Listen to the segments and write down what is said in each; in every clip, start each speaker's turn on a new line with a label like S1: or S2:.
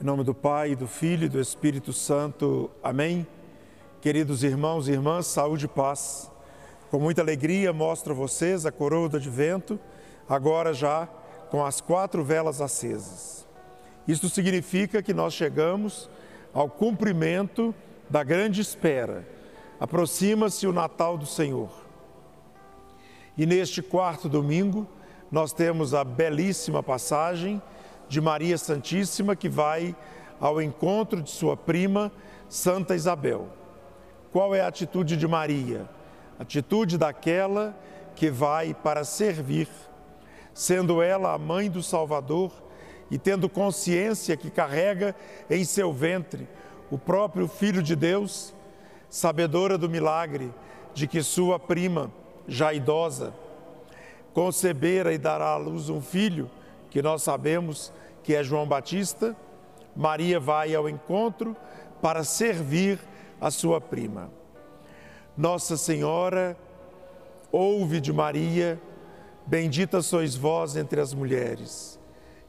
S1: nome do Pai, do Filho e do Espírito Santo. Amém. Queridos irmãos e irmãs, saúde e paz. Com muita alegria mostro a vocês a coroa do advento, agora já com as quatro velas acesas. Isto significa que nós chegamos ao cumprimento da grande espera. Aproxima-se o Natal do Senhor. E neste quarto domingo, nós temos a belíssima passagem de Maria Santíssima que vai ao encontro de sua prima, Santa Isabel. Qual é a atitude de Maria? Atitude daquela que vai para servir, sendo ela a mãe do Salvador e tendo consciência que carrega em seu ventre o próprio Filho de Deus, sabedora do milagre de que sua prima, já idosa, concebera e dará à luz um filho, que nós sabemos que é João Batista, Maria vai ao encontro para servir a sua prima. Nossa Senhora ouve de Maria, bendita sois vós entre as mulheres,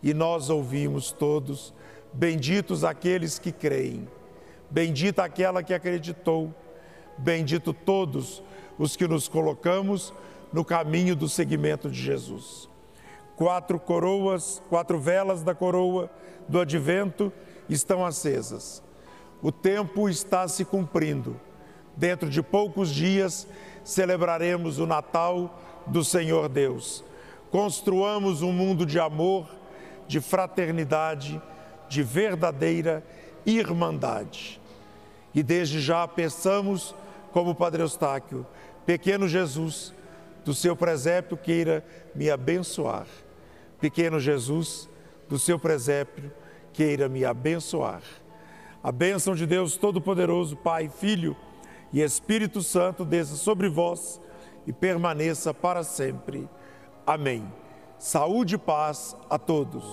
S1: e nós ouvimos todos, benditos aqueles que creem, bendita aquela que acreditou, bendito todos os que nos colocamos no caminho do seguimento de Jesus. Quatro coroas, quatro velas da coroa do advento estão acesas. O tempo está se cumprindo. Dentro de poucos dias celebraremos o Natal do Senhor Deus. Construamos um mundo de amor, de fraternidade, de verdadeira irmandade. E desde já peçamos, como Padre Eustáquio, pequeno Jesus, do seu presépio queira me abençoar. Pequeno Jesus, do seu presépio queira me abençoar. A bênção de Deus Todo-Poderoso, Pai, Filho e Espírito Santo desça sobre vós e permaneça para sempre. Amém. Saúde e paz a todos.